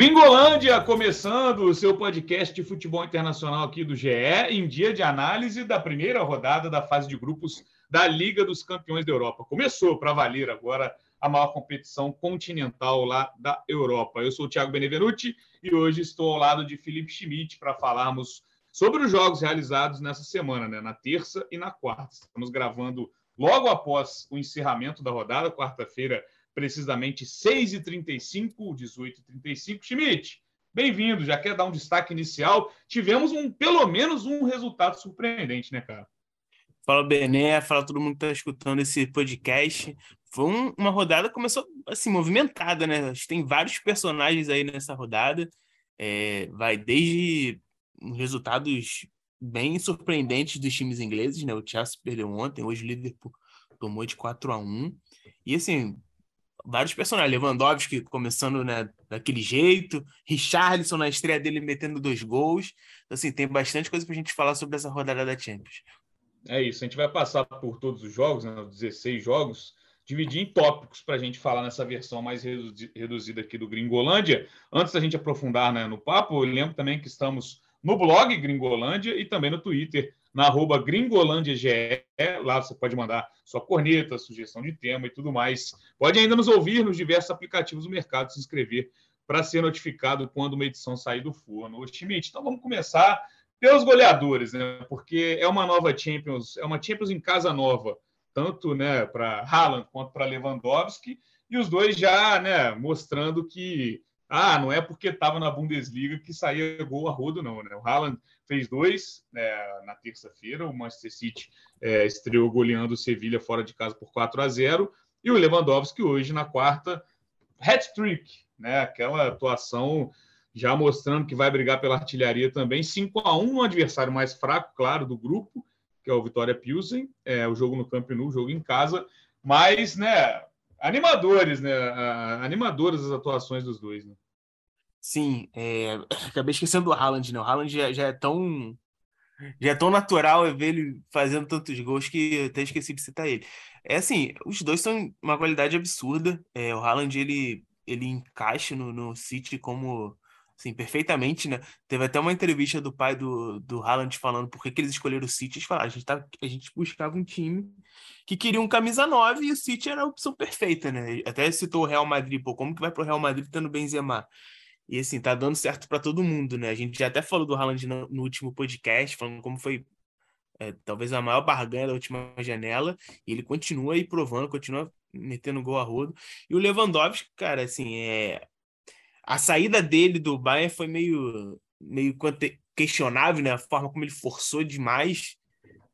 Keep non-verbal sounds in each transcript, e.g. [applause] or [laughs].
Gringolândia começando o seu podcast de futebol internacional aqui do GE, em dia de análise da primeira rodada da fase de grupos da Liga dos Campeões da Europa. Começou para valer agora a maior competição continental lá da Europa. Eu sou o Thiago Benevenuti e hoje estou ao lado de Felipe Schmidt para falarmos sobre os jogos realizados nessa semana, né, na terça e na quarta. Estamos gravando logo após o encerramento da rodada, quarta-feira, precisamente 6h35, 18h35. Schmidt, bem-vindo. Já quer dar um destaque inicial? Tivemos um, pelo menos um resultado surpreendente, né, cara? Fala, Bené, fala todo mundo que está escutando esse podcast. Foi um, uma rodada que começou assim, movimentada, né? Tem vários personagens aí nessa rodada. É, vai desde resultados bem surpreendentes dos times ingleses, né? O Chelsea perdeu ontem, hoje o Liverpool tomou de 4 a 1 E assim, vários personagens. Lewandowski começando né, daquele jeito, Richarlison na estreia dele metendo dois gols. Então, assim, tem bastante coisa para a gente falar sobre essa rodada da Champions. É isso, a gente vai passar por todos os jogos, né, 16 jogos, dividir em tópicos para a gente falar nessa versão mais reduzida aqui do Gringolândia. Antes da gente aprofundar né, no papo, eu lembro também que estamos no blog Gringolândia e também no Twitter, na arroba gringolândiage. Lá você pode mandar sua corneta, sugestão de tema e tudo mais. Pode ainda nos ouvir nos diversos aplicativos do mercado, se inscrever para ser notificado quando uma edição sair do forno. Schmidt, então vamos começar pelos goleadores, né? Porque é uma nova Champions, é uma Champions em casa nova, tanto né, para Haaland quanto para Lewandowski, e os dois já né, mostrando que ah, não é porque estava na Bundesliga que saía gol a rodo, não. Né? O Haaland fez dois é, na terça-feira, o Manchester City é, estreou goleando o Sevilha fora de casa por 4 a 0 e o Lewandowski hoje na quarta, hat-trick, né? aquela atuação já mostrando que vai brigar pela artilharia também, 5 a 1 um adversário mais fraco, claro, do grupo, que é o Vitória Pilsen, é, o jogo no Camp Nou, o jogo em casa, mas, né, animadores, né? Animadoras as atuações dos dois, né? Sim, é... [laughs] acabei esquecendo do Haaland, né? O Haaland já, já, é tão já é tão natural ver ele fazendo tantos gols que até esqueci de citar ele. É assim, os dois são uma qualidade absurda. É, o Haaland ele ele encaixa no, no City como Sim, perfeitamente, né? Teve até uma entrevista do pai do, do Haaland falando por que, que eles escolheram o City. Eles falaram, a gente, tá, a gente buscava um time que queria um camisa 9 e o City era a opção perfeita, né? Até citou o Real Madrid, pô, como que vai pro Real Madrid tendo Benzema? E assim, tá dando certo para todo mundo, né? A gente já até falou do Haaland no, no último podcast, falando como foi é, talvez a maior barganha da última janela, e ele continua aí provando, continua metendo gol a rodo. E o Lewandowski, cara, assim, é, a saída dele do Bayern foi meio, meio questionável, né? A forma como ele forçou demais.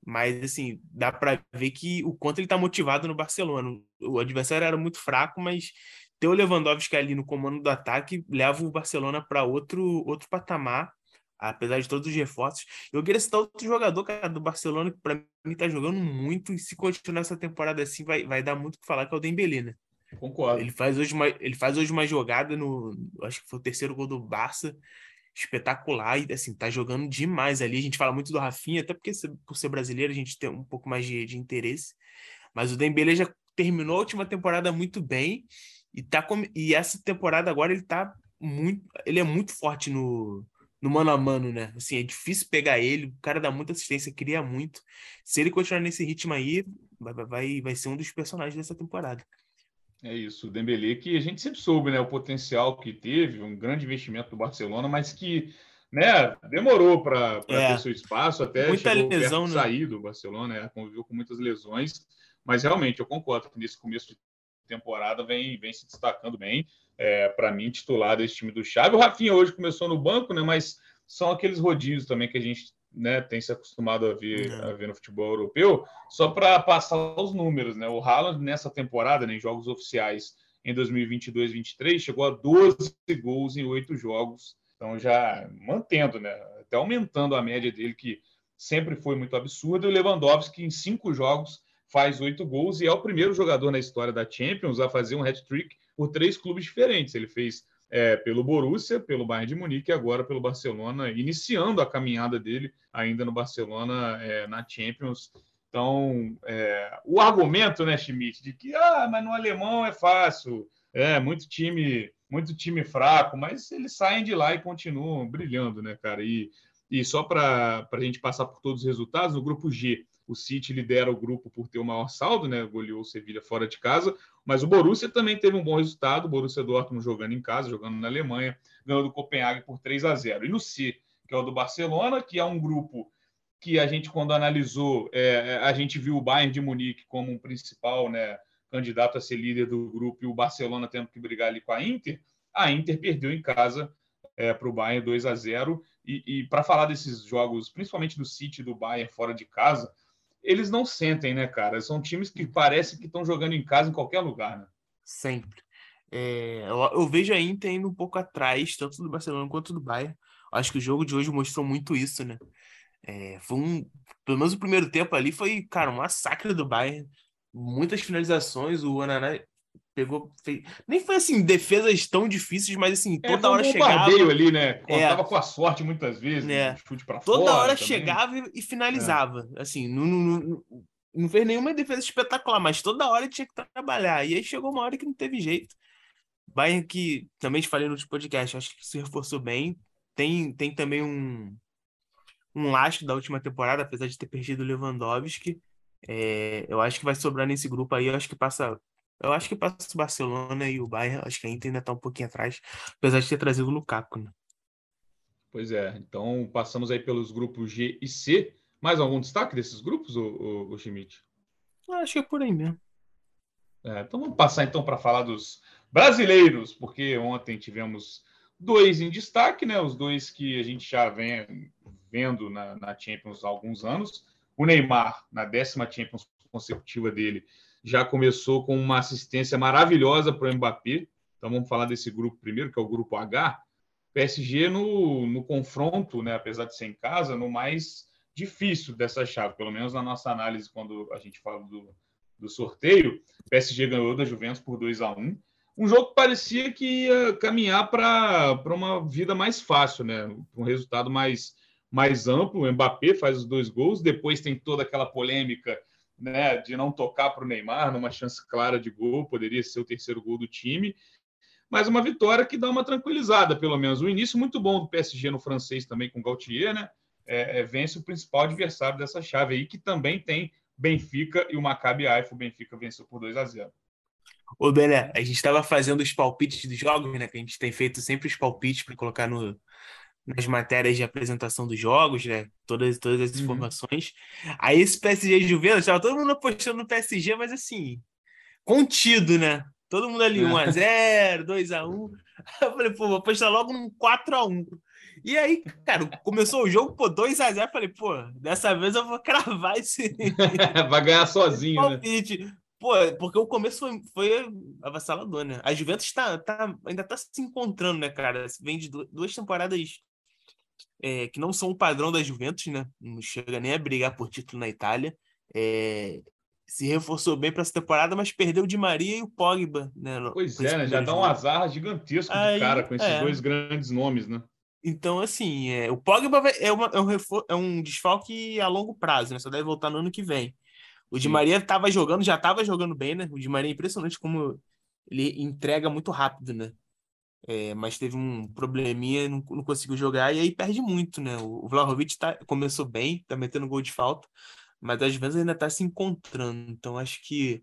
Mas, assim, dá para ver que o quanto ele está motivado no Barcelona. O adversário era muito fraco, mas ter o Lewandowski ali no comando do ataque leva o Barcelona para outro, outro patamar, apesar de todos os reforços. Eu queria citar outro jogador, cara, do Barcelona, que para mim está jogando muito, e se continuar essa temporada assim, vai, vai dar muito o que falar, que é o Dembélé, né? Concordo. Ele faz hoje uma, ele faz hoje uma jogada no. Acho que foi o terceiro gol do Barça. Espetacular e assim, tá jogando demais ali. A gente fala muito do Rafinha, até porque por ser brasileiro a gente tem um pouco mais de, de interesse. Mas o Dembele já terminou a última temporada muito bem e tá com, e essa temporada agora ele tá muito, ele é muito forte no, no mano a mano, né? Assim, é difícil pegar ele, o cara dá muita assistência, cria muito. Se ele continuar nesse ritmo aí, vai, vai, vai ser um dos personagens dessa temporada. É isso, o Dembélé, que a gente sempre soube, né, o potencial que teve, um grande investimento do Barcelona, mas que, né, demorou para é. ter seu espaço, até Muita chegou lesão, né? sair do Barcelona, né, conviveu com muitas lesões, mas realmente eu concordo que nesse começo de temporada vem, vem se destacando bem, é, para mim, titular desse time do Xavi. O Rafinha hoje começou no banco, né, mas são aqueles rodízios também que a gente né, tem se acostumado a ver, a ver no futebol europeu, só para passar os números, né? O Haaland nessa temporada, né, em jogos oficiais em 2022-23, chegou a 12 gols em oito jogos, então já mantendo, né, até aumentando a média dele que sempre foi muito absurda. E o Lewandowski em cinco jogos faz oito gols e é o primeiro jogador na história da Champions a fazer um hat-trick por três clubes diferentes. Ele fez é, pelo Borussia, pelo Bayern de Munique e agora pelo Barcelona, iniciando a caminhada dele ainda no Barcelona é, na Champions. Então, é, o argumento, né, Schmidt, de que ah, mas no alemão é fácil, é muito time muito time fraco, mas eles saem de lá e continuam brilhando, né, cara? E, e só para a gente passar por todos os resultados, no grupo G, o City lidera o grupo por ter o maior saldo, né? Goleou o Sevilha fora de casa, mas o Borussia também teve um bom resultado. O Borussia Dortmund jogando em casa, jogando na Alemanha, ganhou do Copenhague por 3 a 0. E no C, que é o do Barcelona, que é um grupo que a gente, quando analisou, é, é, a gente viu o Bayern de Munique como um principal né, candidato a ser líder do grupo e o Barcelona tendo que brigar ali com a Inter. A Inter perdeu em casa é, para o Bayern 2 a 0. E, e para falar desses jogos, principalmente do City do Bayern fora de casa, eles não sentem, né, cara? São times que parecem que estão jogando em casa em qualquer lugar, né? Sempre. É, eu, eu, vejo a Inter indo um pouco atrás, tanto do Barcelona quanto do Bayern. Acho que o jogo de hoje mostrou muito isso, né? É, foi um, pelo menos o primeiro tempo ali foi, cara, um massacre do Bayern. Muitas finalizações, o Ananá pegou. Fez... Nem foi assim, defesas tão difíceis, mas assim, é, toda é, hora um chegava. ali, né? Contava é, com a sorte muitas vezes, é, chute pra Toda hora também. chegava e finalizava. É. Assim, não, não, não, fez nenhuma defesa espetacular, mas toda hora tinha que trabalhar. E aí chegou uma hora que não teve jeito. Bayern que também te falei no último podcast, acho que se reforçou bem. Tem, tem também um, um lastro da última temporada, apesar de ter perdido o Lewandowski. É, eu acho que vai sobrar nesse grupo aí. Eu acho que passa. Eu acho que passa o Barcelona e o Bayern. Acho que a Inter ainda está um pouquinho atrás, apesar de ter trazido o Lukaku. Né? Pois é. Então passamos aí pelos grupos G e C. Mais algum destaque desses grupos, o, o, o Schmidt? Acho que é por aí mesmo. É, então vamos passar então para falar dos brasileiros, porque ontem tivemos dois em destaque, né? Os dois que a gente já vem vendo na, na Champions há alguns anos. O Neymar, na décima Champions consecutiva dele, já começou com uma assistência maravilhosa para o Mbappé. Então vamos falar desse grupo primeiro, que é o grupo H. PSG no, no confronto, né, apesar de ser em casa, no mais difícil dessa chave, pelo menos na nossa análise, quando a gente fala do, do sorteio. PSG ganhou da Juventus por 2 a 1 um jogo que parecia que ia caminhar para uma vida mais fácil, né? Um resultado mais, mais amplo. O Mbappé faz os dois gols, depois tem toda aquela polêmica né, de não tocar para o Neymar, numa chance clara de gol, poderia ser o terceiro gol do time. Mas uma vitória que dá uma tranquilizada, pelo menos. O início muito bom do PSG no francês também com o Gautier, né? É, é, vence o principal adversário dessa chave aí, que também tem Benfica e o Maccabi Haifa. O Benfica venceu por 2 a 0. Ô, Bené, a gente estava fazendo os palpites dos jogos, né? Que a gente tem feito sempre os palpites para colocar no, nas matérias de apresentação dos jogos, né? Todas, todas as uhum. informações. Aí esse PSG Juventus, estava todo mundo apostando no PSG, mas assim, contido, né? Todo mundo ali, 1x0, 2x1. [laughs] Eu falei, pô, vou apostar logo num 4x1. E aí, cara, começou o jogo, pô, 2x0. Falei, pô, dessa vez eu vou [laughs] cravar esse. [laughs] Vai ganhar sozinho, né? palpite. né? Pô, porque o começo foi, foi avassalador, né? A Juventus tá, tá, ainda tá se encontrando, né, cara? Vem de duas temporadas é, que não são o padrão da Juventus, né? Não chega nem a brigar por título na Itália. É, se reforçou bem para essa temporada, mas perdeu o Di Maria e o Pogba, né? Pois é, né? Já dá um azar gigantesco Aí, de cara com esses é. dois grandes nomes, né? Então, assim, é, o Pogba é, uma, é, um é um desfalque a longo prazo, né? Só deve voltar no ano que vem. O Di Maria estava jogando, já estava jogando bem, né? O Di Maria é impressionante como ele entrega muito rápido, né? É, mas teve um probleminha, não, não, conseguiu jogar e aí perde muito, né? O, Vlahovic tá, começou bem, tá metendo gol de falta, mas às vezes ainda tá se encontrando. Então acho que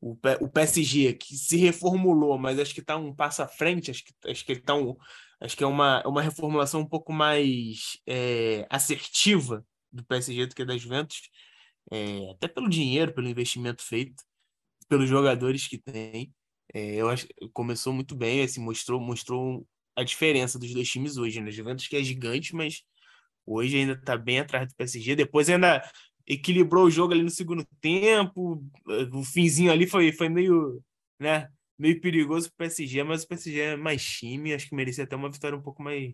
o, o PSG que se reformulou, mas acho que tá um passo à frente, acho que, acho que tá um, acho que é uma, uma reformulação um pouco mais é, assertiva do PSG do que da Juventus é, até pelo dinheiro, pelo investimento feito, pelos jogadores que tem. É, eu acho começou muito bem, assim, mostrou, mostrou a diferença dos dois times hoje, né? Juventus que é gigante, mas hoje ainda está bem atrás do PSG. Depois ainda equilibrou o jogo ali no segundo tempo. O finzinho ali foi, foi meio, né, meio perigoso para o PSG, mas o PSG é mais time, acho que merecia até uma vitória um pouco mais,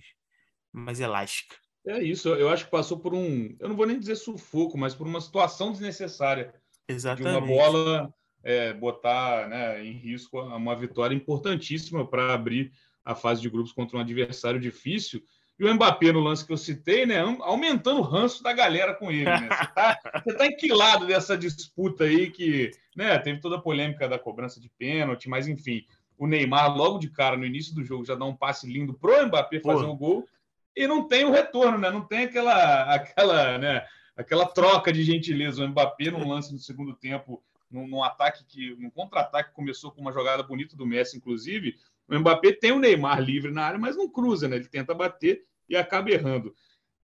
mais elástica. É isso, eu acho que passou por um, eu não vou nem dizer sufoco, mas por uma situação desnecessária. Exatamente. De uma bola é, botar né, em risco uma vitória importantíssima para abrir a fase de grupos contra um adversário difícil. E o Mbappé, no lance que eu citei, né, aumentando o ranço da galera com ele. Né? Você está tá [laughs] enquilado dessa disputa aí que né, teve toda a polêmica da cobrança de pênalti, mas enfim. o Neymar logo de cara no início do jogo já dá um passe lindo pro Mbappé fazer o um gol e não tem o retorno, né? Não tem aquela aquela, né, aquela troca de gentileza. O Mbappé num lance no segundo tempo, num, num ataque que num contra-ataque começou com uma jogada bonita do Messi inclusive, o Mbappé tem o Neymar livre na área, mas não cruza, né? Ele tenta bater e acaba errando.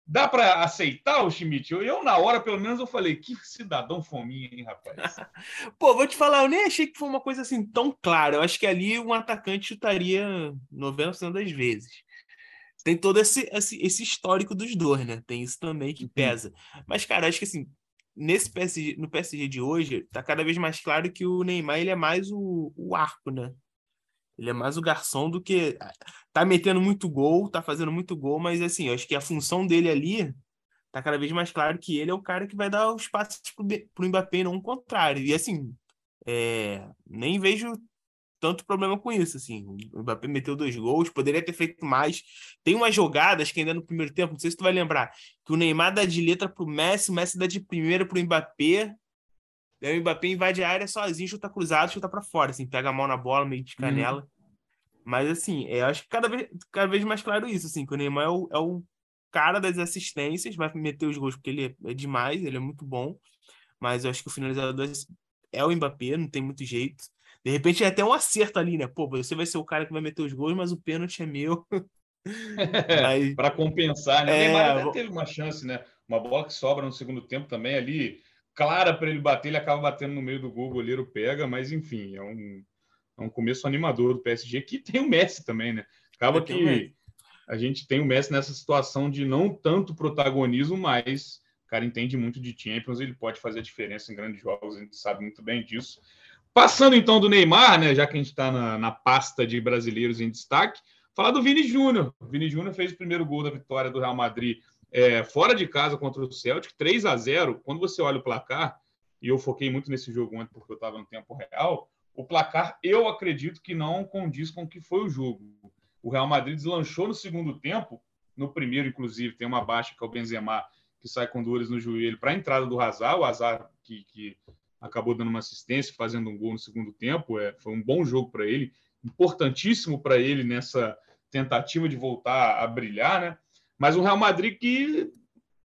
Dá para aceitar o Schmidt? Eu, eu, na hora, pelo menos, eu falei, que cidadão fominha, hein, rapaz? [laughs] Pô, vou te falar, eu nem achei que foi uma coisa assim tão clara. Eu acho que ali um atacante chutaria 90% das vezes. Tem todo esse, esse, esse, histórico dos dois, né? Tem isso também que uhum. pesa. Mas, cara, acho que assim, nesse PSG, no PSG de hoje, tá cada vez mais claro que o Neymar ele é mais o, o arco, né? Ele é mais o garçom do que. Tá metendo muito gol, tá fazendo muito gol, mas assim, eu acho que a função dele ali tá cada vez mais claro que ele é o cara que vai dar os passos pro, pro Mbappé, não o contrário. E assim, é, nem vejo tanto problema com isso. Assim, o Mbappé meteu dois gols, poderia ter feito mais. Tem umas jogadas que ainda no primeiro tempo, não sei se tu vai lembrar, que o Neymar dá de letra pro Messi, o Messi dá de primeira pro Mbappé, Aí o Mbappé invade a área sozinho, chuta cruzado, chuta para fora, assim, pega a mão na bola, meio de uhum. canela. Mas, assim, eu acho que cada vez, cada vez mais claro isso, assim, que o Neymar é o, é o cara das assistências, vai meter os gols porque ele é, é demais, ele é muito bom. Mas eu acho que o finalizador é o Mbappé, não tem muito jeito. De repente é até um acerto ali, né? Pô, você vai ser o cara que vai meter os gols, mas o pênalti é meu. [laughs] mas... Para compensar, né? É... O Neymar até teve uma chance, né? Uma bola que sobra no segundo tempo também ali clara para ele bater, ele acaba batendo no meio do gol, o goleiro pega, mas enfim, é um, é um começo animador do PSG, que tem o Messi também, né? Acaba que a gente tem o Messi nessa situação de não tanto protagonismo, mas o cara entende muito de Champions, ele pode fazer a diferença em grandes jogos, a gente sabe muito bem disso. Passando então do Neymar, né, já que a gente está na, na pasta de brasileiros em destaque, falar do Vini Júnior. O Vini Júnior fez o primeiro gol da vitória do Real Madrid é, fora de casa contra o Celtic, 3 a 0 Quando você olha o placar, e eu foquei muito nesse jogo ontem porque eu estava no tempo real, o placar eu acredito que não condiz com o que foi o jogo. O Real Madrid deslanchou no segundo tempo, no primeiro, inclusive, tem uma baixa que é o Benzema, que sai com dores no joelho para a entrada do Hazard, o Hazard que, que, acabou dando uma assistência, fazendo um gol no segundo tempo, é, foi um bom jogo para ele, importantíssimo para ele nessa tentativa de voltar a brilhar, né? Mas o Real Madrid que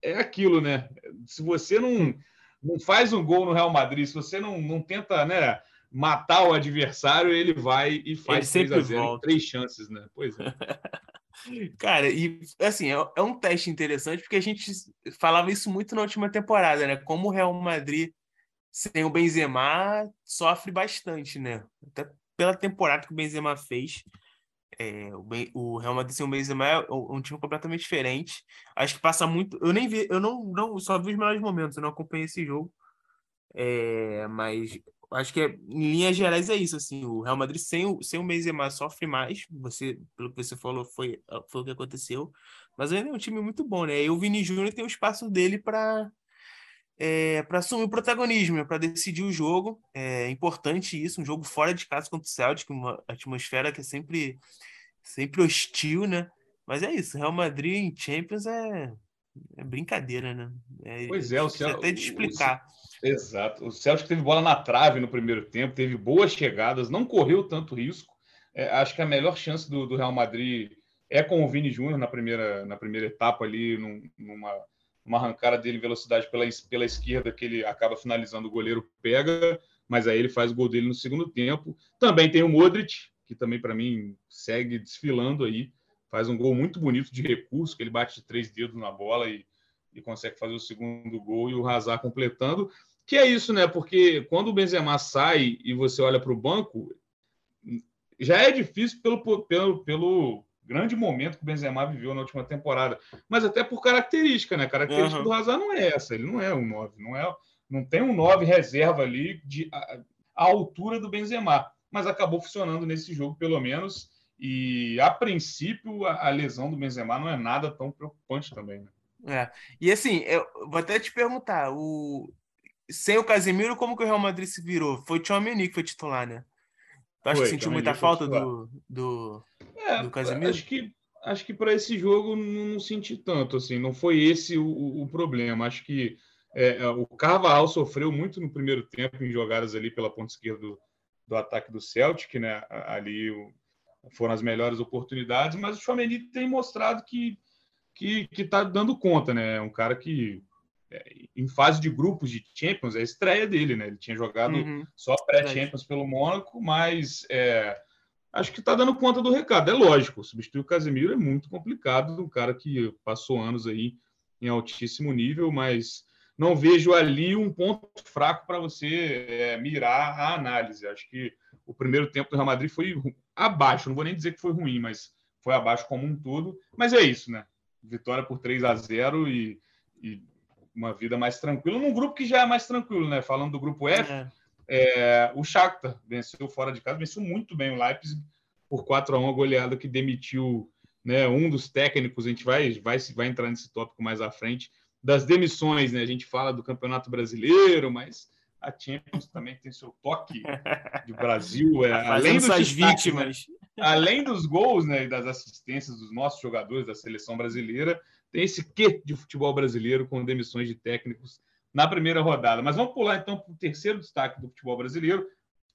é aquilo, né? Se você não, não faz um gol no Real Madrid, se você não, não tenta né, matar o adversário, ele vai e faz 3 a 0 três chances, né? Pois é. [laughs] Cara, e assim, é, é um teste interessante porque a gente falava isso muito na última temporada, né? Como o Real Madrid sem o Benzema sofre bastante, né? Até pela temporada que o Benzema fez. É, o, o Real Madrid sem o Benzema é um time completamente diferente. Acho que passa muito. Eu nem vi, eu não, não só vi os melhores momentos, eu não acompanhei esse jogo. É, mas acho que é, em linhas gerais é isso. Assim, o Real Madrid sem o, sem o Benzema sofre mais. Você, pelo que você falou, foi, foi o que aconteceu. Mas ainda é um time muito bom, né? E o Vini Júnior tem o espaço dele para é, para assumir o protagonismo, para decidir o jogo. É importante isso, um jogo fora de casa contra o Celtic, uma atmosfera que é sempre, sempre hostil, né? Mas é isso, Real Madrid em Champions é, é brincadeira, né? É, pois é, o Celtic... até de explicar. O, exato, o Celtic teve bola na trave no primeiro tempo, teve boas chegadas, não correu tanto risco. É, acho que a melhor chance do, do Real Madrid é com o Vini Júnior na primeira, na primeira etapa ali, num, numa uma arrancada dele velocidade pela, pela esquerda que ele acaba finalizando, o goleiro pega, mas aí ele faz o gol dele no segundo tempo. Também tem o Modric, que também para mim segue desfilando aí, faz um gol muito bonito de recurso, que ele bate três dedos na bola e, e consegue fazer o segundo gol e o Hazard completando. Que é isso, né? Porque quando o Benzema sai e você olha para o banco, já é difícil pelo, pelo, pelo grande momento que o Benzema viveu na última temporada, mas até por característica, né? A característica uhum. do Hazard não é essa, ele não é um 9, não é, não tem um 9 reserva ali de a, a altura do Benzema, mas acabou funcionando nesse jogo pelo menos. E a princípio a, a lesão do Benzema não é nada tão preocupante também, né? É. E assim, eu vou até te perguntar, o sem o Casemiro, como que o Real Madrid se virou? Foi o Tchouameni que foi titular, né? Tu acha foi, que sentiu muita falta do, do, é, do Casemiro? Acho que, acho que para esse jogo não, senti tanto, assim, não foi esse o, o problema. Acho que é, é, o Carvalhal sofreu muito no primeiro tempo em jogadas ali pela ponta esquerda do, do ataque do Celtic, né? Ali foram as melhores oportunidades, mas o Chouameni tem mostrado que que está dando conta, né? É um cara que em fase de grupos de Champions é a estreia dele, né? Ele tinha jogado uhum. só pré-Champions pelo Mônaco, mas é, acho que está dando conta do recado. É lógico, substituir o Casemiro é muito complicado, um cara que passou anos aí em altíssimo nível, mas não vejo ali um ponto fraco para você é, mirar a análise. Acho que o primeiro tempo do Real Madrid foi abaixo, não vou nem dizer que foi ruim, mas foi abaixo como um todo. Mas é isso, né? Vitória por 3 a 0 e, e uma vida mais tranquila, num grupo que já é mais tranquilo, né? Falando do grupo F, é. É, o Shakhtar venceu fora de casa, venceu muito bem o Leipzig por 4 a 1 a goleada que demitiu né, um dos técnicos, a gente vai, vai, vai entrar nesse tópico mais à frente, das demissões, né? A gente fala do Campeonato Brasileiro, mas a Champions também tem seu toque de Brasil, é, tá além das né? vítimas. Né? Além dos gols, né, e das assistências dos nossos jogadores da seleção brasileira, tem esse quê de futebol brasileiro com demissões de técnicos na primeira rodada. Mas vamos pular então para o terceiro destaque do futebol brasileiro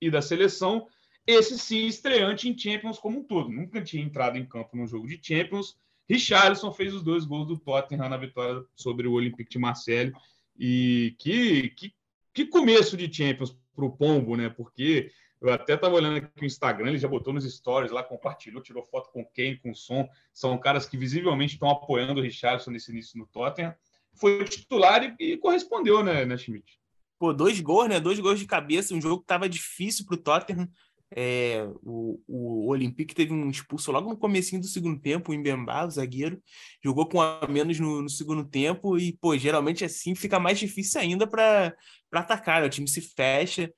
e da seleção. Esse sim, estreante em Champions como um todo. Nunca tinha entrado em campo num jogo de Champions. Richarlison fez os dois gols do Tottenham na vitória sobre o Olympique de Marseille. E que, que, que começo de Champions para o Pombo, né? Porque eu até estava olhando aqui o Instagram, ele já botou nos stories lá, compartilhou, tirou foto com quem, com som. São caras que visivelmente estão apoiando o Richardson nesse início no Tottenham. Foi titular e, e correspondeu, né, né, Schmidt? Pô, dois gols, né? Dois gols de cabeça, um jogo que estava difícil para o Tottenham. É, o, o Olympique teve um expulso logo no comecinho do segundo tempo, o Mbemba, o zagueiro, jogou com a menos no, no, segundo tempo e, pô, geralmente assim fica mais difícil ainda para atacar, né? o time se fecha.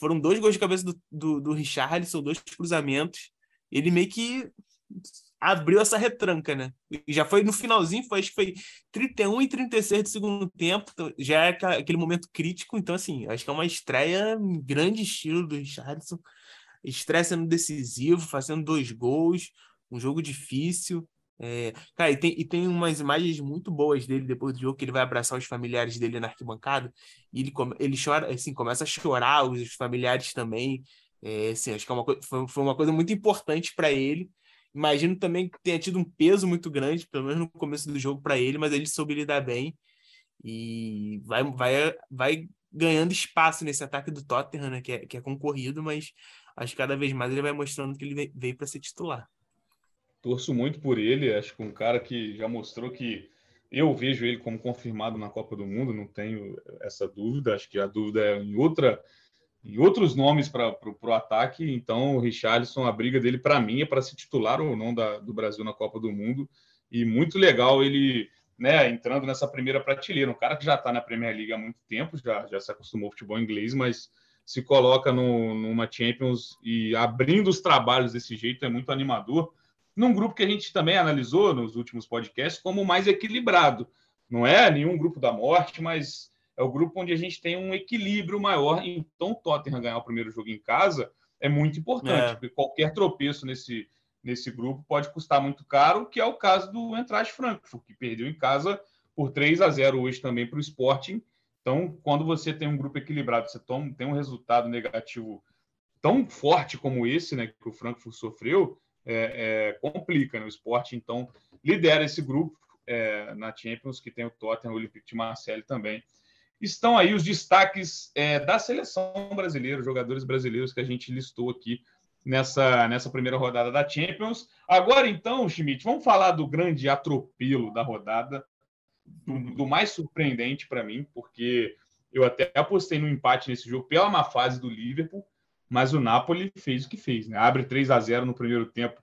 Foram dois gols de cabeça do, do, do Richarlison, dois cruzamentos. Ele meio que abriu essa retranca, né? E já foi no finalzinho, foi, acho que foi 31 e 36 do segundo tempo, então já é aquele momento crítico, então assim, acho que é uma estreia em grande estilo do Richardson estreia sendo decisivo, fazendo dois gols, um jogo difícil. É, cara, e tem, e tem umas imagens muito boas dele depois do jogo, que ele vai abraçar os familiares dele na arquibancada, e ele, ele chora, assim, começa a chorar, os familiares também. É, assim, acho que é uma, foi, foi uma coisa muito importante para ele. Imagino também que tenha tido um peso muito grande, pelo menos no começo do jogo, para ele, mas ele soube lidar bem e vai, vai, vai ganhando espaço nesse ataque do Tottenham, né, que, é, que é concorrido, mas acho que cada vez mais ele vai mostrando que ele veio para ser titular. Torço muito por ele, acho que um cara que já mostrou que eu vejo ele como confirmado na Copa do Mundo, não tenho essa dúvida, acho que a dúvida é em outra em outros nomes para o ataque, então o Richarlison, a briga dele para mim é para se titular ou não da, do Brasil na Copa do Mundo, e muito legal ele né, entrando nessa primeira prateleira, um cara que já está na Premier League há muito tempo, já, já se acostumou ao futebol inglês, mas se coloca no, numa Champions e abrindo os trabalhos desse jeito é muito animador. Num grupo que a gente também analisou nos últimos podcasts como mais equilibrado. Não é nenhum grupo da morte, mas é o grupo onde a gente tem um equilíbrio maior. Então, o Tottenham ganhar o primeiro jogo em casa é muito importante, é. porque qualquer tropeço nesse, nesse grupo pode custar muito caro, que é o caso do Eintracht Frankfurt, que perdeu em casa por 3 a 0 hoje também para o Sporting então, quando você tem um grupo equilibrado, você toma, tem um resultado negativo tão forte como esse, né, que o Frankfurt sofreu, é, é, complica. Né? O esporte, então, lidera esse grupo é, na Champions, que tem o Tottenham, o Olympique de Marseille também. Estão aí os destaques é, da seleção brasileira, jogadores brasileiros que a gente listou aqui nessa, nessa primeira rodada da Champions. Agora, então, Schmidt, vamos falar do grande atropelo da rodada, do, do mais surpreendente para mim, porque eu até apostei no empate nesse jogo pela má fase do Liverpool, mas o Napoli fez o que fez, né? Abre 3 a 0 no primeiro tempo,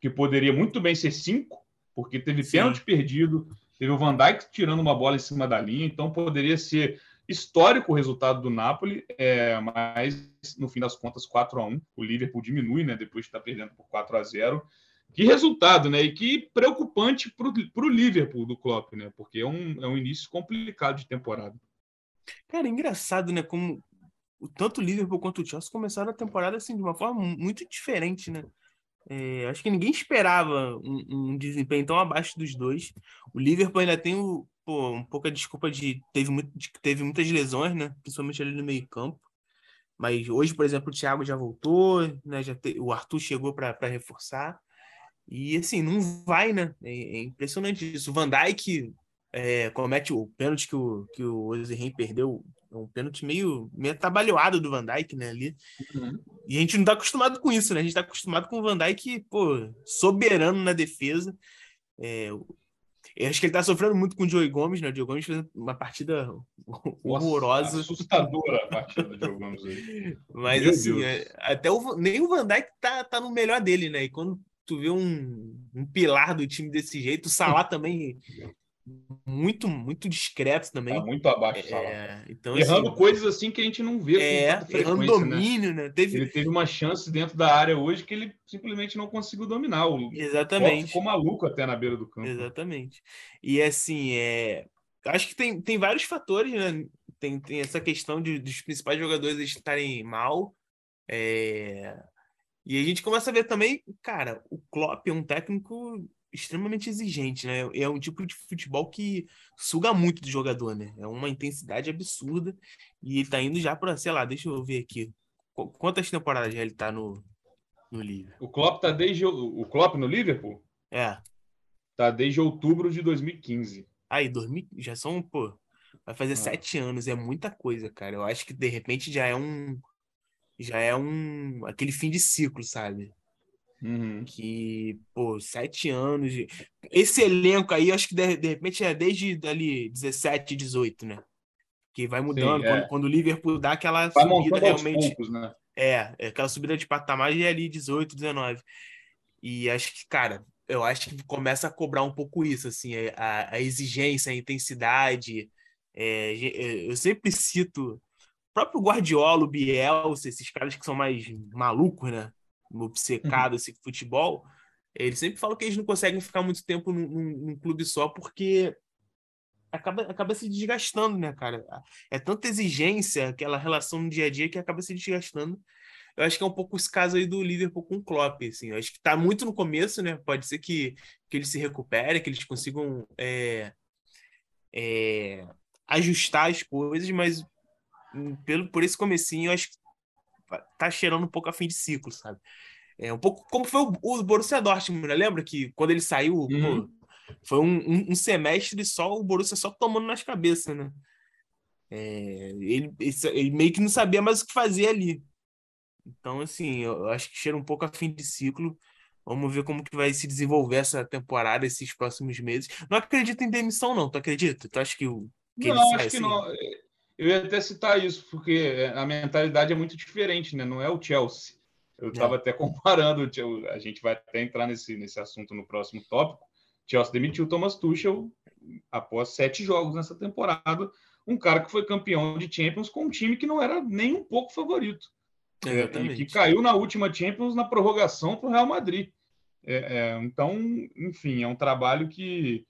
que poderia muito bem ser 5, porque teve Sim. pênalti perdido, teve o Van Dijk tirando uma bola em cima da linha, então poderia ser histórico o resultado do Napoli, é, mas no fim das contas 4 a 1 o Liverpool diminui, né, depois de estar perdendo por 4 a 0 que resultado, né? E que preocupante para o Liverpool do Klopp, né? Porque é um, é um início complicado de temporada. Cara, engraçado, né? Como tanto o Liverpool quanto o Chelsea começaram a temporada assim de uma forma muito diferente, né? É, acho que ninguém esperava um, um, desempenho tão abaixo dos dois. O Liverpool ainda tem o, pô, um pouco a desculpa de teve, muito, de teve muitas lesões, né? Principalmente ali no meio campo. Mas hoje, por exemplo, o Thiago já voltou, né? Já te... o Arthur chegou para reforçar. E assim, não vai, né? É, é impressionante isso. O Van Dijk é, comete o pênalti que o, que o perdeu, um pênalti meio, meio trabalhado do Van Dijk, né, ali. Uhum. E a gente não tá acostumado com isso, né? A gente tá acostumado com o Van Dijk, pô, soberano na defesa. É, eu acho que ele tá sofrendo muito com o Joey Gomes, né? O Joey Gomes fez uma partida horrorosa. Nossa, assustadora a partida do Joey Gomes aí. Mas Meu assim, é, até o, nem o Van Dijk tá, tá no melhor dele, né? E quando tu vê um, um pilar do time desse jeito, o Salah também muito, muito discreto também. Tá muito abaixo é, então, Errando assim, coisas assim que a gente não vê é, errando né? domínio, né? né? Teve... Ele teve uma chance dentro da área hoje que ele simplesmente não conseguiu dominar. O Exatamente. ficou maluco até na beira do campo. Exatamente. E assim, é... acho que tem, tem vários fatores, né? Tem, tem essa questão de, dos principais jogadores estarem mal. É... E a gente começa a ver também, cara, o Klopp é um técnico extremamente exigente, né? É um tipo de futebol que suga muito do jogador, né? É uma intensidade absurda e ele tá indo já para, sei lá, deixa eu ver aqui. Quantas temporadas já ele tá no, no Liverpool? O Klopp tá desde o Klopp no Liverpool? É. Tá desde outubro de 2015. Aí, 2000, já são, pô, vai fazer ah. sete anos, é muita coisa, cara. Eu acho que de repente já é um já é um aquele fim de ciclo, sabe? Uhum. Que, pô, sete anos. De... Esse elenco aí, acho que de, de repente é desde ali 17, 18, né? Que vai mudando. Sim, é. quando, quando, o Liverpool dá aquela vai subida realmente. Poucos, né? É, é, aquela subida de patamar e é ali 18, 19. E acho que, cara, eu acho que começa a cobrar um pouco isso, assim, a, a exigência, a intensidade. É, eu sempre cito o próprio Guardiola, o Bielsa, esses caras que são mais malucos, né? Obcecado uhum. esse futebol, ele sempre fala que eles não conseguem ficar muito tempo num, num, num, clube só porque acaba, acaba se desgastando, né, cara? É tanta exigência, aquela relação no dia a dia que acaba se desgastando. Eu acho que é um pouco esse caso aí do Liverpool com o Klopp, assim. Eu acho que tá muito no começo, né? Pode ser que, que eles se recuperem, que eles consigam é, é, ajustar as coisas, mas hum, pelo, por esse comecinho, eu acho que tá cheirando um pouco a fim de ciclo, sabe? É um pouco como foi o, o Borussia Dortmund, né? lembra que quando ele saiu, uhum. pô, foi um, um, um, semestre só o Borussia só tomando nas cabeças, né? É, ele, ele meio que não sabia mais o que fazer ali. Então, assim, eu acho que cheira um pouco a fim de ciclo. Vamos ver como que vai se desenvolver essa temporada, esses próximos meses. Não acredito em demissão, não. Tu acredita? Tu acha que, o, que não, acho que assim? não. Eu ia até citar isso, porque a mentalidade é muito diferente, né? Não é o Chelsea. Eu estava é. até [laughs] comparando, a gente vai até entrar nesse, nesse assunto no próximo tópico. Chelsea demitiu o Thomas Tuchel após sete jogos nessa temporada, um cara que foi campeão de Champions com um time que não era nem um pouco favorito. É, e que caiu na última Champions na prorrogação para o Real Madrid. É, é, então, enfim, é um trabalho que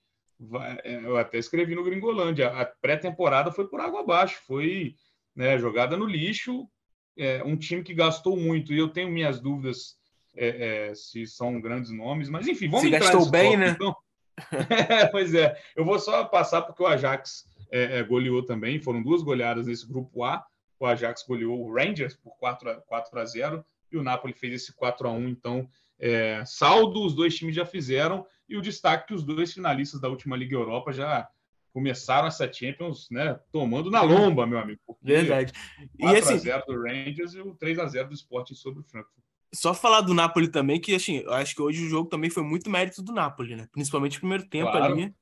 é, eu até escrevi no Gringolândia, a pré-temporada foi por água abaixo, foi né, jogada no lixo, é, um time que gastou muito, e eu tenho minhas dúvidas é, é, se são grandes nomes, mas enfim, vamos se gastou bem, né? Então. [laughs] pois é, eu vou só passar porque o Ajax é, goleou também, foram duas goleadas nesse grupo A, o Ajax goleou o Rangers por 4 a, 4 a 0 e o Napoli fez esse 4 a 1 então saldo os dois times já fizeram, e o destaque que os dois finalistas da última Liga Europa já começaram essa Champions, né, tomando na lomba, meu amigo. Verdade. E 4 assim, a 0 do Rangers e o 3 a 0 do Sporting sobre o Frankfurt. Só falar do Napoli também, que assim, eu acho que hoje o jogo também foi muito mérito do Napoli, né? Principalmente no primeiro tempo claro. ali.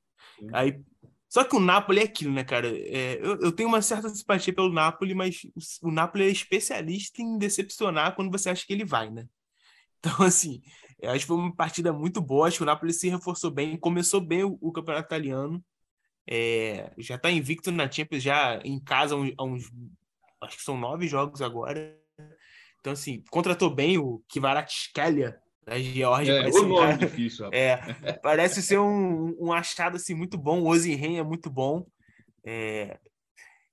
Aí, só que o Napoli é aquilo, né, cara? É, eu, eu, tenho uma certa simpatia pelo Napoli, mas o, o Napoli é especialista em decepcionar quando você acha que ele vai, né? Então, [laughs] assim, eu acho que foi uma partida muito boa. Acho que o Napoli se reforçou bem, começou bem o, o campeonato italiano. É, já está invicto na Champions, já em casa há uns, Acho que são nove jogos agora. Então, assim, contratou bem o Kvaratskhelia da Georgia. É, parece, um cara, difícil, [laughs] é, parece ser um, um achado assim, muito bom. O Ozenhen é muito bom. É,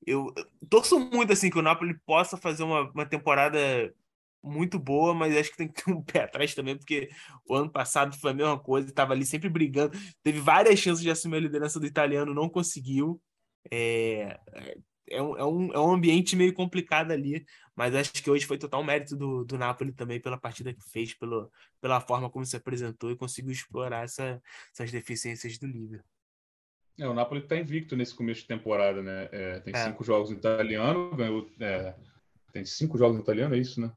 eu torço muito assim que o Napoli possa fazer uma, uma temporada muito boa, mas acho que tem que ter um [laughs] pé atrás também, porque o ano passado foi a mesma coisa, estava ali sempre brigando, teve várias chances de assumir a liderança do italiano, não conseguiu. É, é um, é, um, é um ambiente meio complicado ali, mas acho que hoje foi total mérito do, do Napoli também pela partida que fez, pelo, pela forma como se apresentou e conseguiu explorar essa, essas deficiências do Liverpool. É, o Napoli está invicto nesse começo de temporada, né? É, tem é. cinco jogos no italiano, ganhou. É, tem cinco jogos no italiano, é isso, né?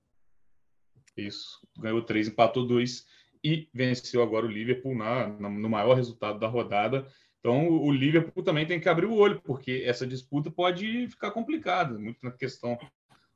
Isso. Ganhou três, empatou dois e venceu agora o Liverpool na, no maior resultado da rodada. Então, o Liverpool também tem que abrir o olho, porque essa disputa pode ficar complicada, muito na questão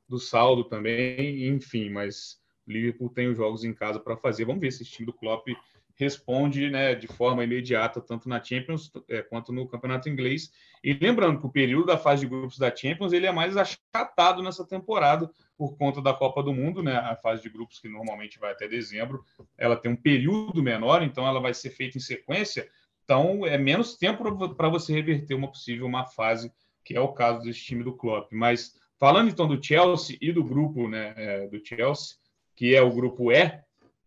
do saldo também, enfim, mas o Liverpool tem os jogos em casa para fazer. Vamos ver se esse time do Klopp responde né, de forma imediata, tanto na Champions é, quanto no Campeonato Inglês. E lembrando que o período da fase de grupos da Champions ele é mais achatado nessa temporada por conta da Copa do Mundo, né? A fase de grupos que normalmente vai até dezembro, ela tem um período menor, então ela vai ser feita em sequência. Então é menos tempo para você reverter uma possível má fase, que é o caso desse time do Klopp. Mas falando então do Chelsea e do grupo, né, é, do Chelsea, que é o grupo E,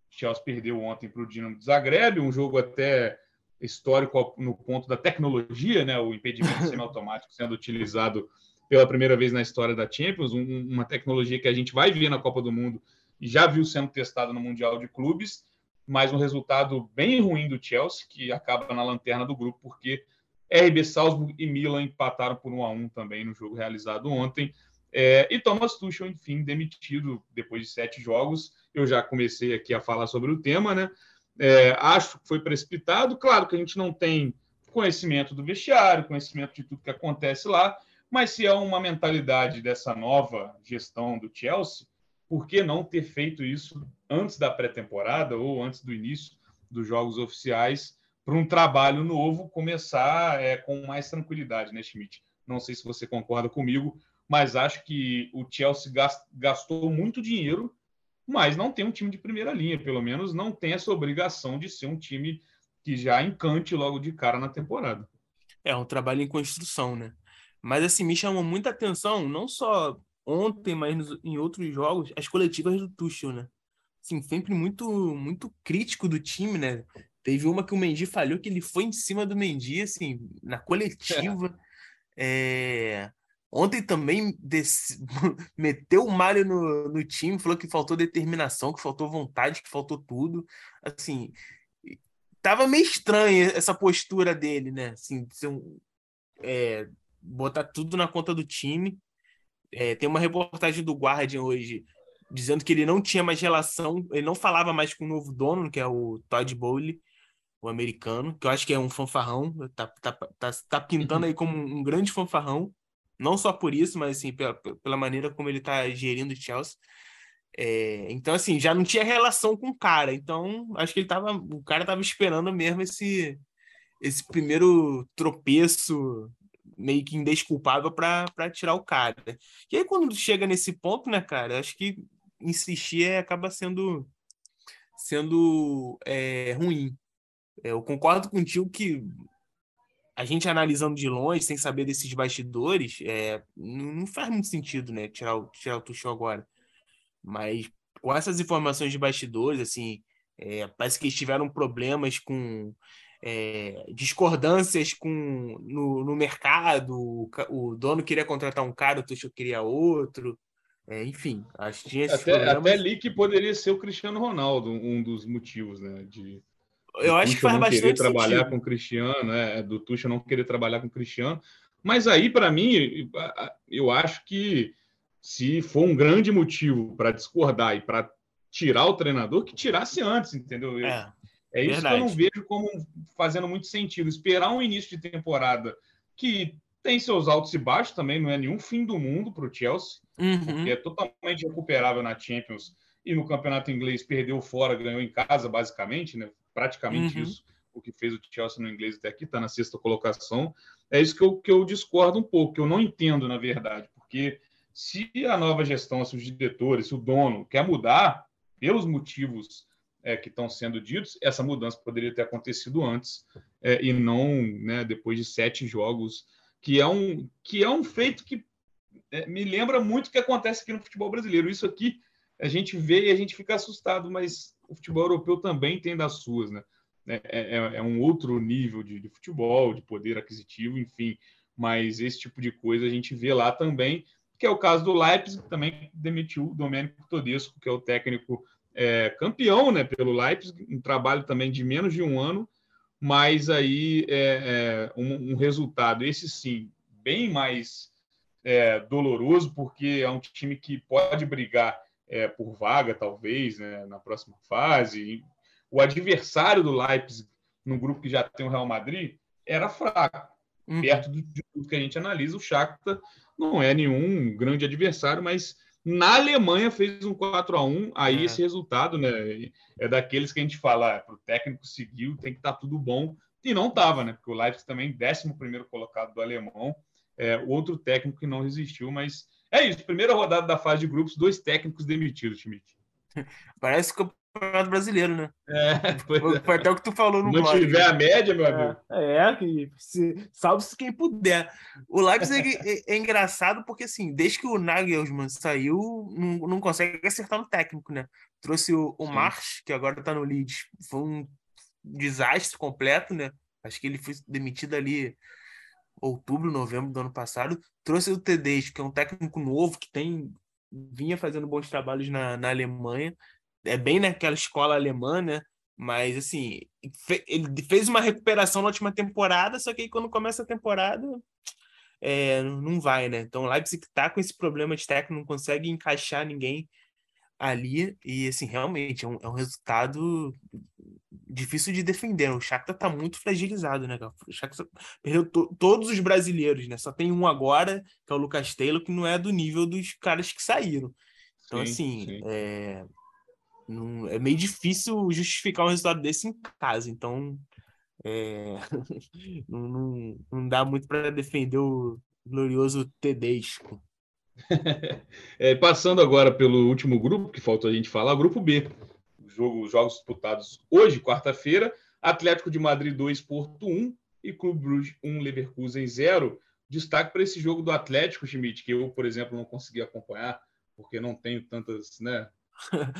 Chelsea perdeu ontem para o Dinamo de Zagreb, um jogo até histórico no ponto da tecnologia, né? O impedimento [laughs] semiautomático sendo utilizado pela primeira vez na história da Champions, um, uma tecnologia que a gente vai ver na Copa do Mundo e já viu sendo testada no Mundial de Clubes, mas um resultado bem ruim do Chelsea, que acaba na lanterna do grupo, porque RB Salzburg e Milan empataram por 1 a 1 também no jogo realizado ontem. É, e Thomas Tuchel, enfim, demitido depois de sete jogos. Eu já comecei aqui a falar sobre o tema, né? É, acho que foi precipitado. Claro que a gente não tem conhecimento do vestiário, conhecimento de tudo que acontece lá, mas se é uma mentalidade dessa nova gestão do Chelsea, por que não ter feito isso antes da pré-temporada ou antes do início dos jogos oficiais para um trabalho novo começar é, com mais tranquilidade, né, Schmidt? Não sei se você concorda comigo, mas acho que o Chelsea gastou muito dinheiro, mas não tem um time de primeira linha, pelo menos não tem essa obrigação de ser um time que já encante logo de cara na temporada. É um trabalho em construção, né? Mas assim, me chamou muita atenção, não só ontem, mas em outros jogos, as coletivas do Tuchel, né? Assim, sempre muito muito crítico do time, né? Teve uma que o Mendy falhou que ele foi em cima do Mendy, assim, na coletiva. [laughs] É... Ontem também desse... [laughs] meteu o malho no, no time, falou que faltou determinação, que faltou vontade, que faltou tudo. Assim, tava meio estranha essa postura dele, né? Assim, um, é, botar tudo na conta do time. É, tem uma reportagem do Guardian hoje dizendo que ele não tinha mais relação, ele não falava mais com o novo dono, que é o Todd Bowley, o americano, que eu acho que é um fanfarrão, tá, tá, tá, tá pintando aí como um grande fanfarrão. Não só por isso, mas assim, pela, pela maneira como ele está gerindo o Chelsea. É, então, assim, já não tinha relação com o cara. Então, acho que ele tava. O cara tava esperando mesmo esse, esse primeiro tropeço meio que indesculpável para tirar o cara. E aí, quando chega nesse ponto, né, cara, acho que insistir é, acaba sendo, sendo é, ruim. É, eu concordo contigo que a gente analisando de longe, sem saber desses bastidores, é, não faz muito sentido, né? Tirar o, tirar o Tuchel agora. Mas com essas informações de bastidores, assim, é, parece que eles tiveram problemas com é, discordâncias com, no, no mercado. O, o, dono queria contratar um cara, o Tuchel queria outro. É, enfim, acho que tinha esses até, problemas. Até ali que poderia ser o Cristiano Ronaldo, um dos motivos, né? De eu acho que faz bastante querer trabalhar sentido. com o Cristiano, é, do Tuchel não querer trabalhar com o Cristiano. Mas aí, para mim, eu acho que se for um grande motivo para discordar e para tirar o treinador, que tirasse antes, entendeu? é, é isso verdade. que eu não vejo como fazendo muito sentido. Esperar um início de temporada que tem seus altos e baixos também, não é nenhum fim do mundo para o Chelsea, uhum. porque é totalmente recuperável na Champions e no campeonato inglês perdeu fora, ganhou em casa, basicamente, né? praticamente uhum. isso, o que fez o Chelsea no inglês até aqui, está na sexta colocação. É isso que eu, que eu discordo um pouco, que eu não entendo, na verdade, porque se a nova gestão, se os diretores, se o dono quer mudar, pelos motivos é, que estão sendo ditos, essa mudança poderia ter acontecido antes é, e não né, depois de sete jogos, que é um, que é um feito que é, me lembra muito o que acontece aqui no futebol brasileiro. Isso aqui a gente vê e a gente fica assustado, mas o futebol europeu também tem das suas, né? É, é, é um outro nível de, de, futebol, de poder aquisitivo, enfim. mas esse tipo de coisa a gente vê lá também, que é o caso do Leipzig, que também demitiu o Domênico Todesco, que é o técnico é, campeão né, pelo Leipzig, um trabalho também de menos de um ano, mas aí é, é um, um, resultado, esse sim, bem mais é, doloroso, porque é um time que pode brigar é, por vaga, talvez, né, na próxima fase. O adversário do Leipzig, no grupo que já tem o Real Madrid, era fraco. Uhum. Perto de tudo que a gente analisa, o Shakhtar não é nenhum grande adversário, mas na Alemanha fez um 4 a 1 aí é. esse resultado, né? É daqueles que a gente fala, ah, para o técnico seguir, tem que estar tá tudo bom. E não estava, né? Porque o Leipzig também, 11 colocado do alemão, é outro técnico que não resistiu, mas é isso. Primeira rodada da fase de grupos, dois técnicos demitidos, Schmidt. [laughs] Parece que Campeonato Brasileiro, né? É, foi, foi até o que tu falou no Não tiver a média, meu amigo. É, é se, salve-se quem puder. O Leipzig é, é, engraçado porque, assim, desde que o Nagelsmann saiu, não, não consegue acertar no técnico, né? Trouxe o, o March, que agora tá no Leeds. Foi um desastre completo, né? Acho que ele foi demitido ali outubro, novembro do ano passado. Trouxe o Tedesco, que é um técnico novo, que tem vinha fazendo bons trabalhos na, na Alemanha é bem naquela escola alemã, né? Mas, assim, ele fez uma recuperação na última temporada, só que aí quando começa a temporada, é, não vai, né? Então, o Leipzig tá com esse problema de técnico, não consegue encaixar ninguém ali, e, assim, realmente é um, é um resultado difícil de defender. O Shakhtar tá muito fragilizado, né? O Shakhtar perdeu to todos os brasileiros, né? Só tem um agora, que é o Lucas Taylor, que não é do nível dos caras que saíram. Então, sim, assim, sim. É não, é meio difícil justificar um resultado desse em casa, então é, [laughs] não, não, não, dá muito para defender o glorioso Tedesco. [laughs] é, passando agora pelo último grupo, que falta a gente falar, grupo B. Jogo, jogos disputados hoje, quarta-feira, Atlético de Madrid 2, Porto 1 e Clube Bruges 1, Leverkusen 0. Destaque para esse jogo do Atlético, Schmidt, que eu, por exemplo, não consegui acompanhar, porque não tenho tantas, né,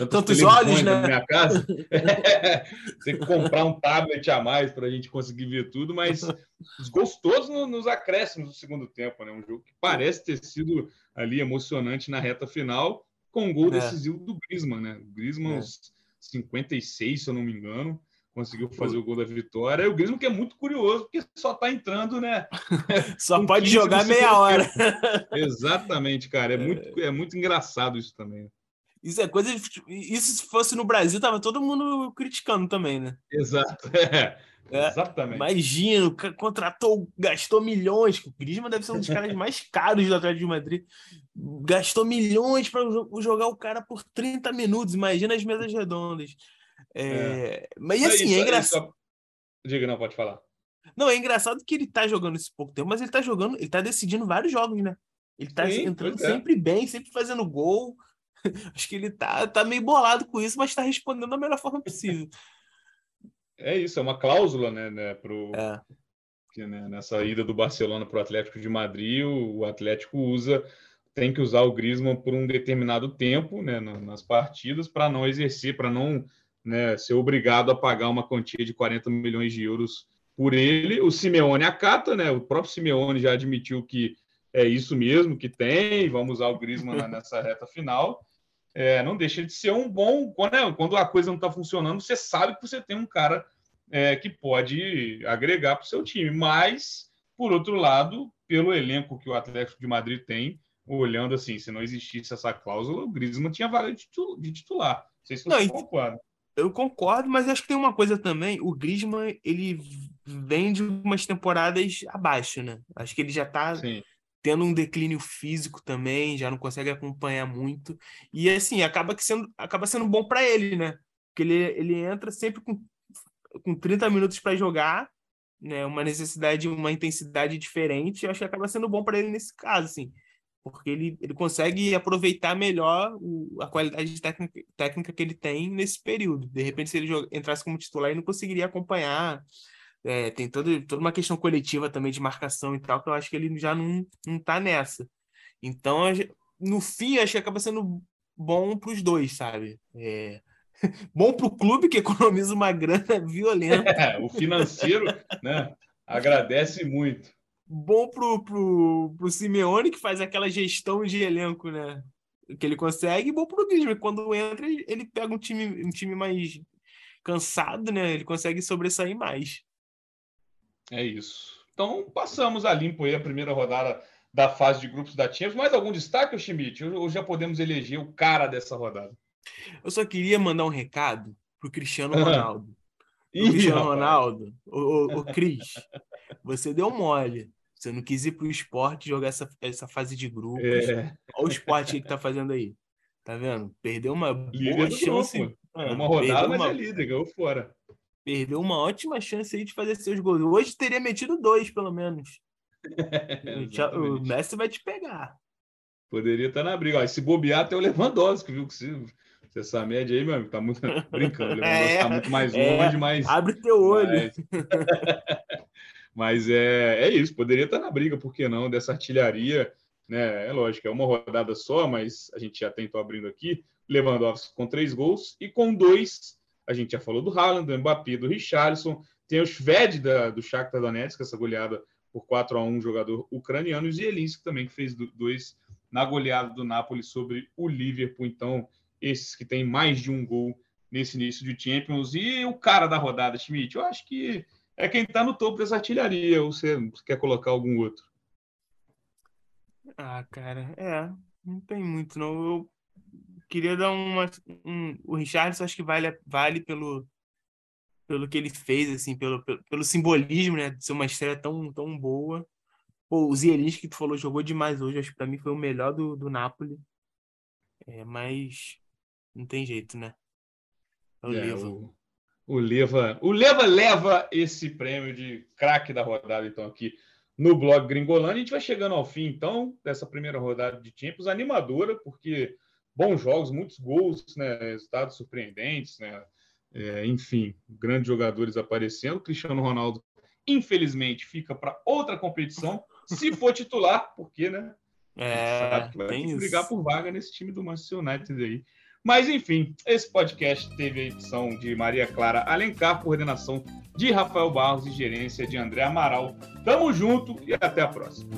Tantos olhos, né? Na minha casa. [laughs] Tem que comprar um tablet a mais para a gente conseguir ver tudo, mas os gostosos nos acréscimos do segundo tempo, né? Um jogo que parece ter sido ali emocionante na reta final, com um gol é. decisivo do Griezmann, né? O Griezmann, é. 56, se eu não me engano, conseguiu fazer o gol da vitória. E o Griezmann que é muito curioso, porque só está entrando, né? [laughs] só pode jogar meia hora. [laughs] Exatamente, cara. É muito, é muito engraçado isso também. Isso é coisa de Isso se fosse no Brasil, tava todo mundo criticando também, né? Exato. É. [laughs] É, Exatamente. Imagina, contratou, gastou milhões. O Griezmann deve ser um dos caras [laughs] mais caros do Atlético de Madrid. Gastou milhões para jogar o cara por 30 minutos. Imagina as mesas redondas. É... É. Mas assim, é, isso, é engraçado. Diga, não, pode falar. Não, é engraçado que ele tá jogando esse pouco tempo, mas ele tá jogando, ele tá decidindo vários jogos, né? Ele tá Sim, entrando é. sempre bem, sempre fazendo gol. [laughs] Acho que ele tá, tá meio bolado com isso, mas está respondendo da melhor forma possível. É isso, é uma cláusula, né, né pro, é. que, né, nessa ida do Barcelona para o Atlético de Madrid, o, o, Atlético usa, tem que usar o Griezmann por um determinado tempo, né, nas partidas, para não exercer, para não né, ser obrigado a pagar uma quantia de 40 milhões de euros por ele. O Simeone acata, né, o próprio Simeone já admitiu que é isso mesmo que tem, vamos usar o Griezmann nessa reta final é, não deixa de ser um bom. Quando, né, quando a coisa não está funcionando, você sabe que você tem um cara é, que pode agregar para o seu time. Mas, por outro lado, pelo elenco que o Atlético de Madrid tem, olhando assim, se não existisse essa cláusula, o Griezmann tinha vaga de titular. Não sei se você concorda. Eu concordo, mas acho que tem uma coisa também. O Griezmann, ele vem de umas temporadas abaixo, né? Acho que ele já está tendo um declínio físico também, já não consegue acompanhar muito. E assim, acaba que sendo, acaba sendo bom para ele, né? Porque ele, ele entra sempre com, com 30 minutos para jogar, né? Uma necessidade, uma intensidade diferente. Eu acho que acaba sendo bom para ele nesse caso, assim. Porque ele, ele consegue aproveitar melhor o, a qualidade técnica, técnica que ele tem nesse período. De repente, se ele entrasse como titular, ele não conseguiria acompanhar é, tem todo, toda uma questão coletiva também de marcação e tal, que eu acho que ele já não, não tá nessa. Então, no fim, acho que acaba sendo bom para os dois, sabe? É... [laughs] bom para o clube, que economiza uma grana violenta. É, [laughs] o financeiro né, agradece muito. bom pro, pro, pro Simeone, que faz aquela gestão de elenco, né? Que ele consegue, e bom pro Griezmann. Quando entra, ele pega um time, um time mais cansado, né? Ele consegue sobressair mais. É isso. Então, passamos a limpo aí a primeira rodada da fase de grupos da Champions. Mais algum destaque, Schmidt? Ou já podemos eleger o cara dessa rodada? Eu só queria mandar um recado pro Cristiano Ronaldo. Ih, Cristiano rapaz. Ronaldo, o, Cris, você deu mole. Você não quis ir pro esporte jogar essa, essa fase de grupos. É. Olha o esporte que tá fazendo aí. Tá vendo? Perdeu uma líder boa chance. Grupo. É uma rodada, mas uma... é líder, ganhou fora. Perdeu uma ótima chance aí de fazer seus gols. Hoje teria metido dois, pelo menos. É, [laughs] o Messi vai te pegar. Poderia estar na briga. Ó, se bobear até o Lewandowski, viu? Que se, se essa média aí, meu amigo, tá muito [laughs] brincando. O Lewandowski é, tá muito mais é, longe, mas. Abre teu olho. Mas, [laughs] mas é, é isso, poderia estar na briga, por que não? Dessa artilharia, né? É lógico, é uma rodada só, mas a gente já tentou abrindo aqui. Lewandowski com três gols e com dois, a gente já falou do Haaland, do Mbappé, do Richarlison, tem o Shved da, do Shakhtar Donetsk, essa goleada por 4 a 1 jogador ucraniano, e o Zielinski também, que fez dois na goleada do Napoli sobre o Liverpool. Então, esses que têm mais de um gol nesse início de Champions. E o cara da rodada, Schmidt, eu acho que é quem está no topo dessa artilharia. Ou você quer colocar algum outro? Ah, cara, é. Não tem muito, não. Eu queria dar uma. Um, o Richardson acho que vale, vale pelo, pelo que ele fez, assim, pelo, pelo, pelo simbolismo, né? De ser uma estreia tão, tão boa. Pô, o Zielinski que tu falou jogou demais hoje. Acho que pra mim foi o melhor do, do Napoli. É, mas não tem jeito, né? É o é, Leva. O, o Leva. O Leva leva esse prêmio de craque da rodada, então, aqui no blog Gringolândia. A gente vai chegando ao fim, então, dessa primeira rodada de Champions, animadora, porque bons jogos, muitos gols, né, resultados surpreendentes, né, é, enfim, grandes jogadores aparecendo. Cristiano Ronaldo, infelizmente, fica para outra competição, se for titular, porque, né? É, vai ter que brigar por vaga nesse time do Manchester United aí. Mas, enfim, esse podcast teve a edição de Maria Clara Alencar, coordenação de Rafael Barros e gerência de André Amaral. Tamo junto e até a próxima.